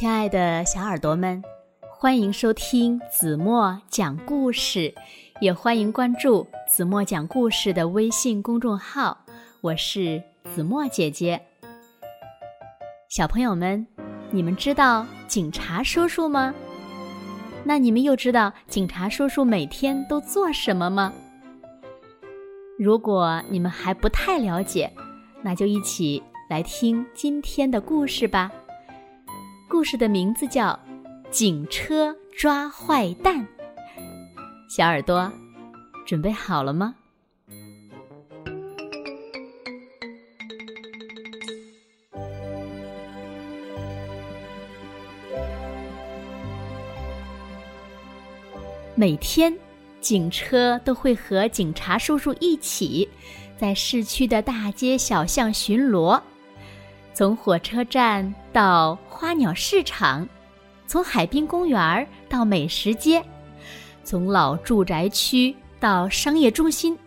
亲爱的小耳朵们，欢迎收听子墨讲故事，也欢迎关注子墨讲故事的微信公众号。我是子墨姐姐。小朋友们，你们知道警察叔叔吗？那你们又知道警察叔叔每天都做什么吗？如果你们还不太了解，那就一起来听今天的故事吧。故事的名字叫《警车抓坏蛋》。小耳朵，准备好了吗？每天，警车都会和警察叔叔一起，在市区的大街小巷巡逻。从火车站到花鸟市场，从海滨公园到美食街，从老住宅区到商业中心，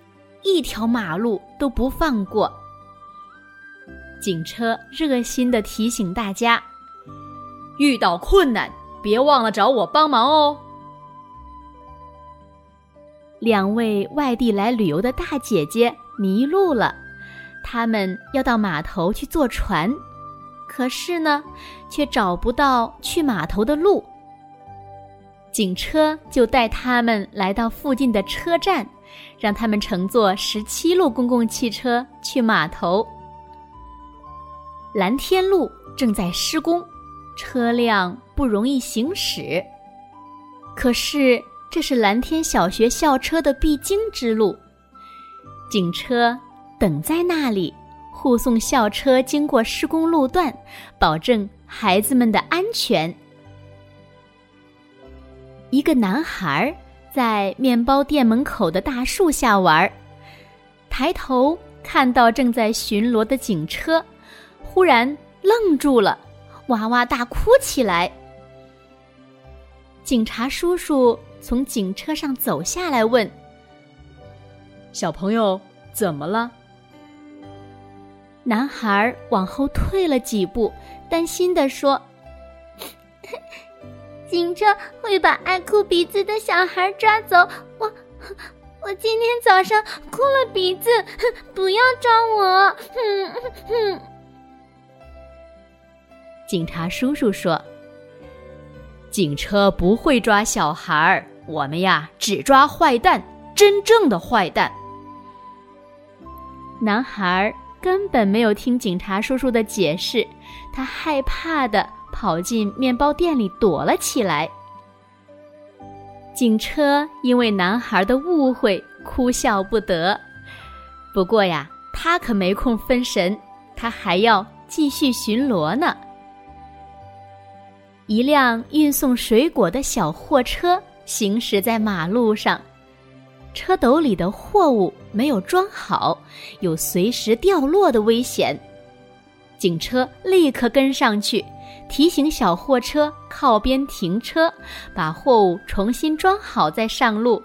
一条马路都不放过。警车热心的提醒大家：遇到困难，别忘了找我帮忙哦。两位外地来旅游的大姐姐迷路了。他们要到码头去坐船，可是呢，却找不到去码头的路。警车就带他们来到附近的车站，让他们乘坐十七路公共汽车去码头。蓝天路正在施工，车辆不容易行驶。可是这是蓝天小学校车的必经之路，警车。等在那里，护送校车经过施工路段，保证孩子们的安全。一个男孩在面包店门口的大树下玩，抬头看到正在巡逻的警车，忽然愣住了，哇哇大哭起来。警察叔叔从警车上走下来，问：“小朋友，怎么了？”男孩往后退了几步，担心地说：“警车会把爱哭鼻子的小孩抓走。我，我今天早上哭了鼻子，不要抓我。”哼哼警察叔叔说：“警车不会抓小孩，我们呀只抓坏蛋，真正的坏蛋。”男孩。根本没有听警察叔叔的解释，他害怕的跑进面包店里躲了起来。警车因为男孩的误会哭笑不得，不过呀，他可没空分神，他还要继续巡逻呢。一辆运送水果的小货车行驶在马路上。车斗里的货物没有装好，有随时掉落的危险。警车立刻跟上去，提醒小货车靠边停车，把货物重新装好再上路。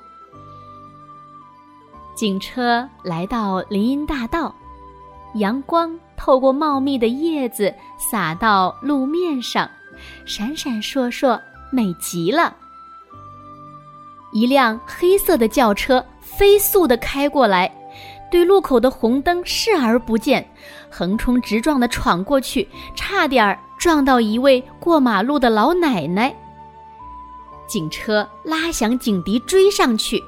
警车来到林荫大道，阳光透过茂密的叶子洒到路面上，闪闪烁烁，美极了。一辆黑色的轿车飞速地开过来，对路口的红灯视而不见，横冲直撞地闯过去，差点儿撞到一位过马路的老奶奶。警车拉响警笛追上去，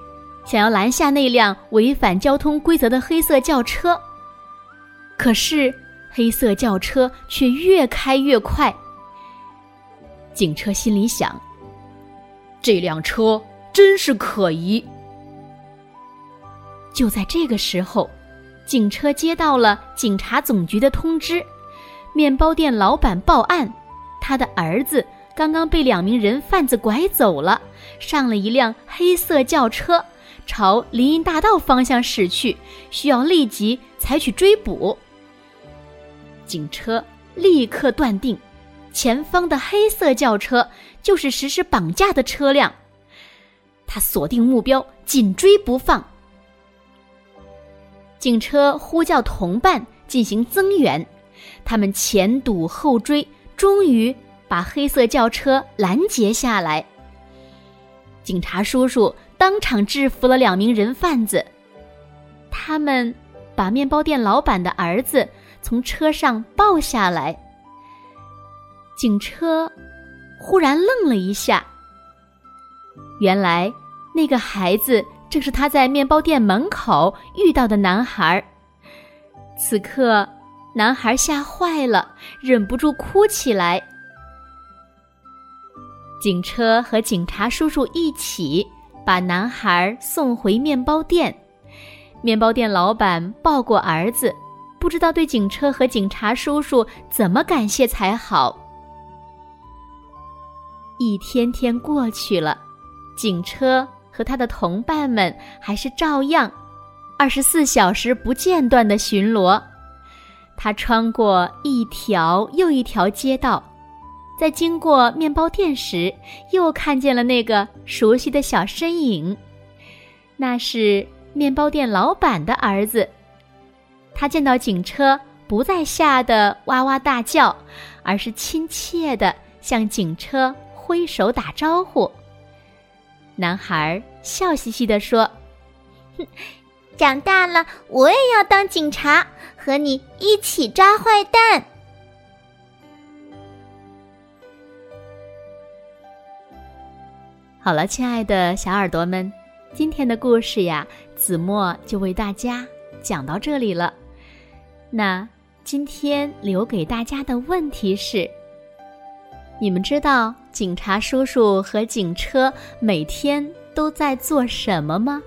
想要拦下那辆违反交通规则的黑色轿车，可是黑色轿车却越开越快。警车心里想：这辆车。真是可疑。就在这个时候，警车接到了警察总局的通知，面包店老板报案，他的儿子刚刚被两名人贩子拐走了，上了一辆黑色轿车，朝林荫大道方向驶去，需要立即采取追捕。警车立刻断定，前方的黑色轿车就是实施绑架的车辆。他锁定目标，紧追不放。警车呼叫同伴进行增援，他们前堵后追，终于把黑色轿车拦截下来。警察叔叔当场制服了两名人贩子，他们把面包店老板的儿子从车上抱下来。警车忽然愣了一下，原来那个孩子正是他在面包店门口遇到的男孩。此刻，男孩吓坏了，忍不住哭起来。警车和警察叔叔一起把男孩送回面包店。面包店老板抱过儿子，不知道对警车和警察叔叔怎么感谢才好。一天天过去了，警车和他的同伴们还是照样二十四小时不间断的巡逻。他穿过一条又一条街道。在经过面包店时，又看见了那个熟悉的小身影。那是面包店老板的儿子。他见到警车，不再吓得哇哇大叫，而是亲切的向警车挥手打招呼。男孩笑嘻嘻地说：“哼 长大了，我也要当警察，和你一起抓坏蛋。”好了，亲爱的小耳朵们，今天的故事呀，子墨就为大家讲到这里了。那今天留给大家的问题是：你们知道警察叔叔和警车每天都在做什么吗？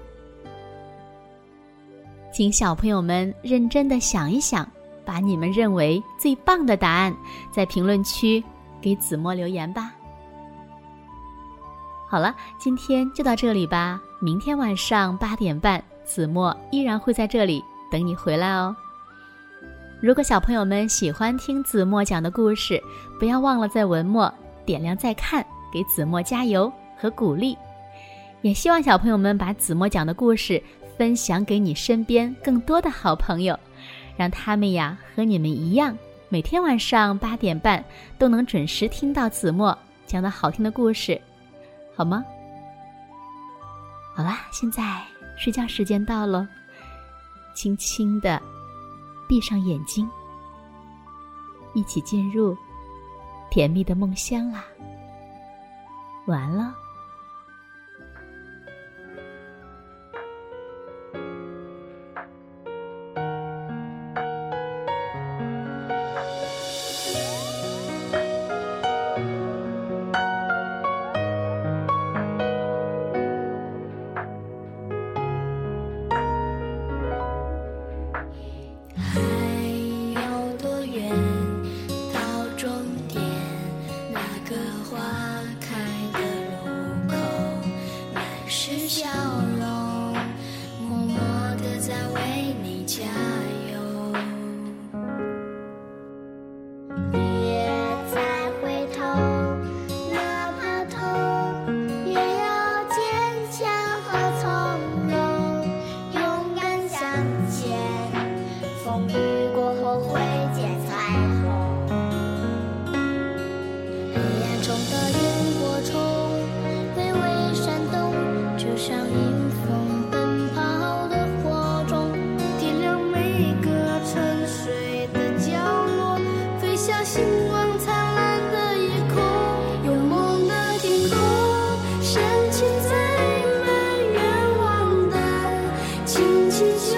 请小朋友们认真的想一想，把你们认为最棒的答案在评论区给子墨留言吧。好了，今天就到这里吧。明天晚上八点半，子墨依然会在这里等你回来哦。如果小朋友们喜欢听子墨讲的故事，不要忘了在文末点亮再看，给子墨加油和鼓励。也希望小朋友们把子墨讲的故事分享给你身边更多的好朋友，让他们呀和你们一样，每天晚上八点半都能准时听到子墨讲的好听的故事。好吗？好啦，现在睡觉时间到了，轻轻的闭上眼睛，一起进入甜蜜的梦乡啦。完了。气球，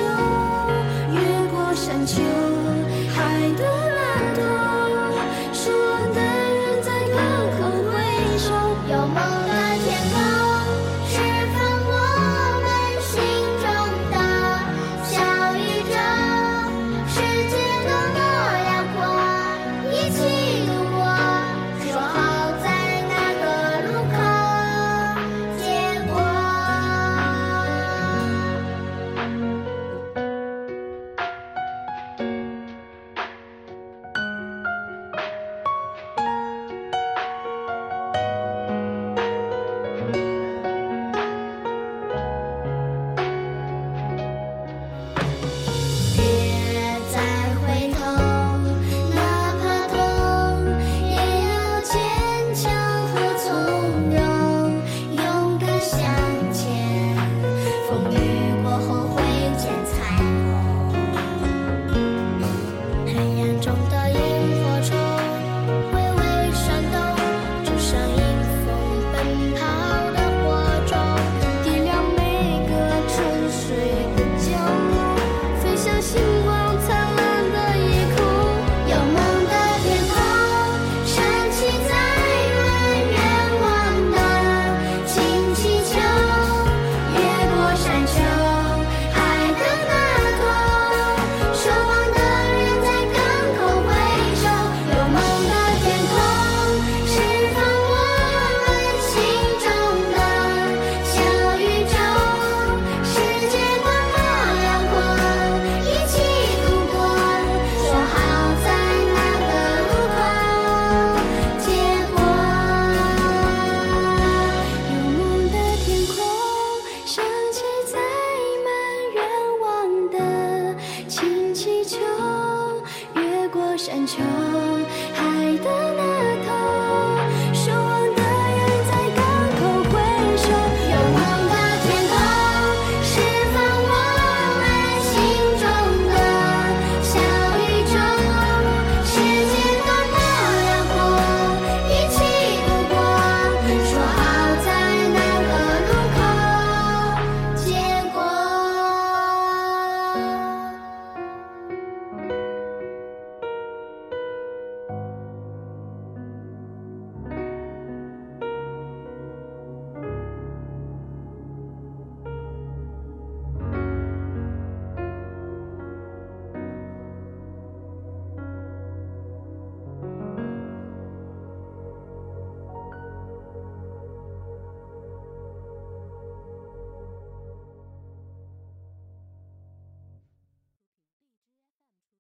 越过山丘。